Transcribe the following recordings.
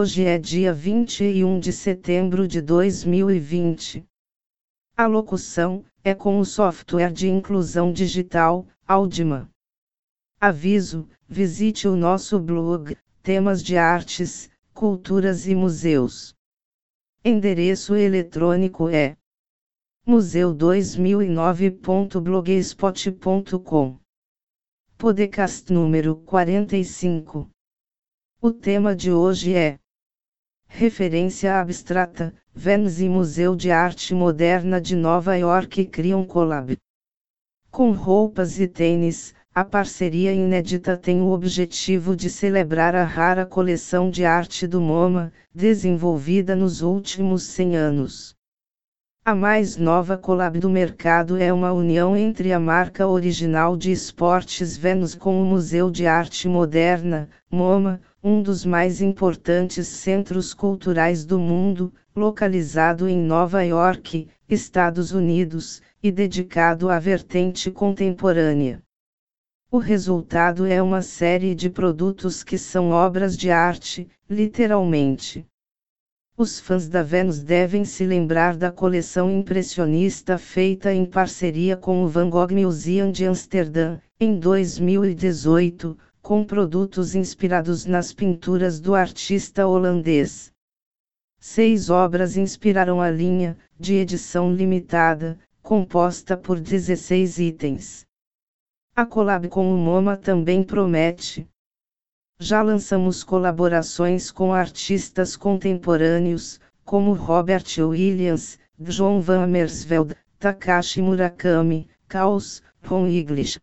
Hoje é dia 21 de setembro de 2020. A locução é com o software de inclusão digital, Audima. Aviso: visite o nosso blog, temas de artes, culturas e museus. Endereço eletrônico é museu2009.blogspot.com. Podcast número 45. O tema de hoje é Referência abstrata, Vênus e Museu de Arte Moderna de Nova York criam collab. Com roupas e tênis, a parceria inédita tem o objetivo de celebrar a rara coleção de arte do MoMA, desenvolvida nos últimos 100 anos. A mais nova collab do mercado é uma união entre a marca original de esportes Vênus com o Museu de Arte Moderna, MoMA, um dos mais importantes centros culturais do mundo, localizado em Nova York, Estados Unidos, e dedicado à vertente contemporânea. O resultado é uma série de produtos que são obras de arte, literalmente. Os fãs da Vênus devem se lembrar da coleção impressionista feita em parceria com o Van Gogh Museum de Amsterdã, em 2018, com produtos inspirados nas pinturas do artista holandês. Seis obras inspiraram a linha, de edição limitada, composta por 16 itens. A collab com o MoMA também promete. Já lançamos colaborações com artistas contemporâneos, como Robert Williams, John Van Mersveld, Takashi Murakami, Caos, Ron English.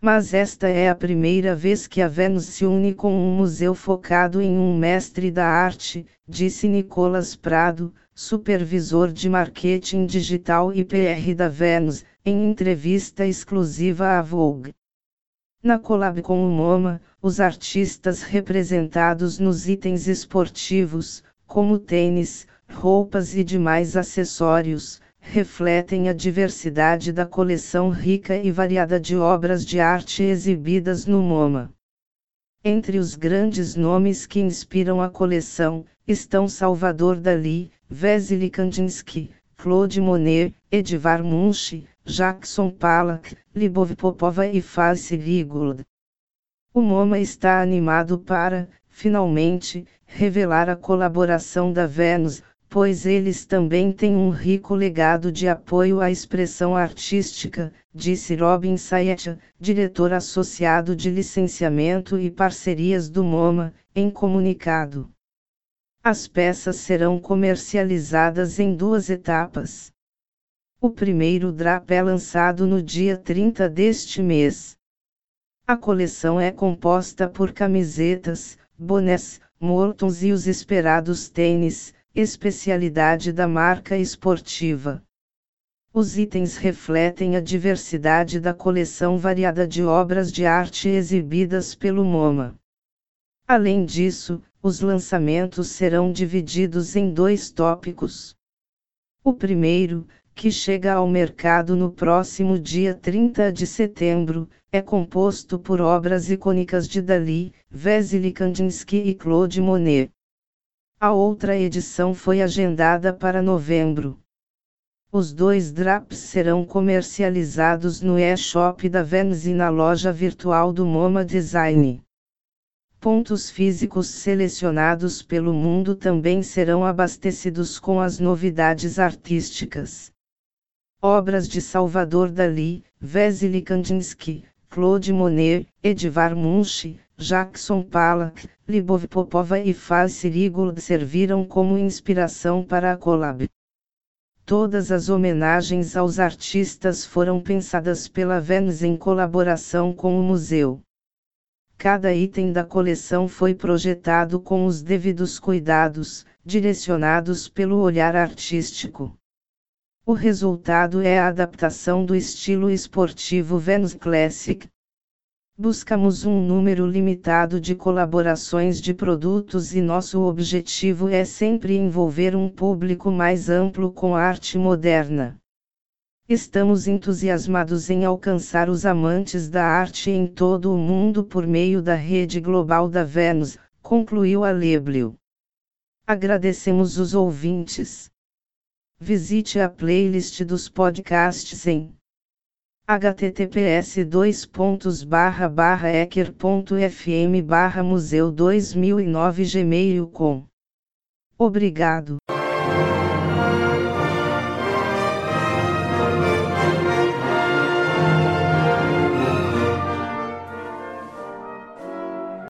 Mas esta é a primeira vez que a Vênus se une com um museu focado em um mestre da arte, disse Nicolas Prado, supervisor de marketing digital e PR da Vênus, em entrevista exclusiva à Vogue. Na collab com o MoMA, os artistas representados nos itens esportivos, como tênis, roupas e demais acessórios, refletem a diversidade da coleção rica e variada de obras de arte exibidas no MoMA. Entre os grandes nomes que inspiram a coleção, estão Salvador Dali, Vasily Kandinsky, Claude Monet, Edvard Munch, Jackson Pollock, Libov Popova e Face Rigold. O MoMA está animado para, finalmente, revelar a colaboração da Vênus, pois eles também têm um rico legado de apoio à expressão artística, disse Robin Saetia, diretor associado de licenciamento e parcerias do MoMA, em comunicado. As peças serão comercializadas em duas etapas. O primeiro drap é lançado no dia 30 deste mês. A coleção é composta por camisetas, bonés, mortons e os esperados tênis, especialidade da marca esportiva. Os itens refletem a diversidade da coleção variada de obras de arte exibidas pelo MoMA. Além disso, os lançamentos serão divididos em dois tópicos. O primeiro, que chega ao mercado no próximo dia 30 de setembro, é composto por obras icônicas de Dali, Vasily Kandinsky e Claude Monet. A outra edição foi agendada para novembro. Os dois drops serão comercializados no e-shop da Vênus e na loja virtual do MoMA Design. Pontos físicos selecionados pelo mundo também serão abastecidos com as novidades artísticas. Obras de Salvador Dali, Vasily Kandinsky, Claude Monet, Edvard Munch, Jackson Pollock, Libov Popova e Face Rigold serviram como inspiração para a collab. Todas as homenagens aos artistas foram pensadas pela Vênus em colaboração com o museu. Cada item da coleção foi projetado com os devidos cuidados, direcionados pelo olhar artístico. O resultado é a adaptação do estilo esportivo Vênus Classic, Buscamos um número limitado de colaborações de produtos e nosso objetivo é sempre envolver um público mais amplo com arte moderna. Estamos entusiasmados em alcançar os amantes da arte em todo o mundo por meio da rede global da Vênus, concluiu Aleblio. Agradecemos os ouvintes. Visite a playlist dos podcasts em https eckerfm museu 2009 gmail.com Obrigado.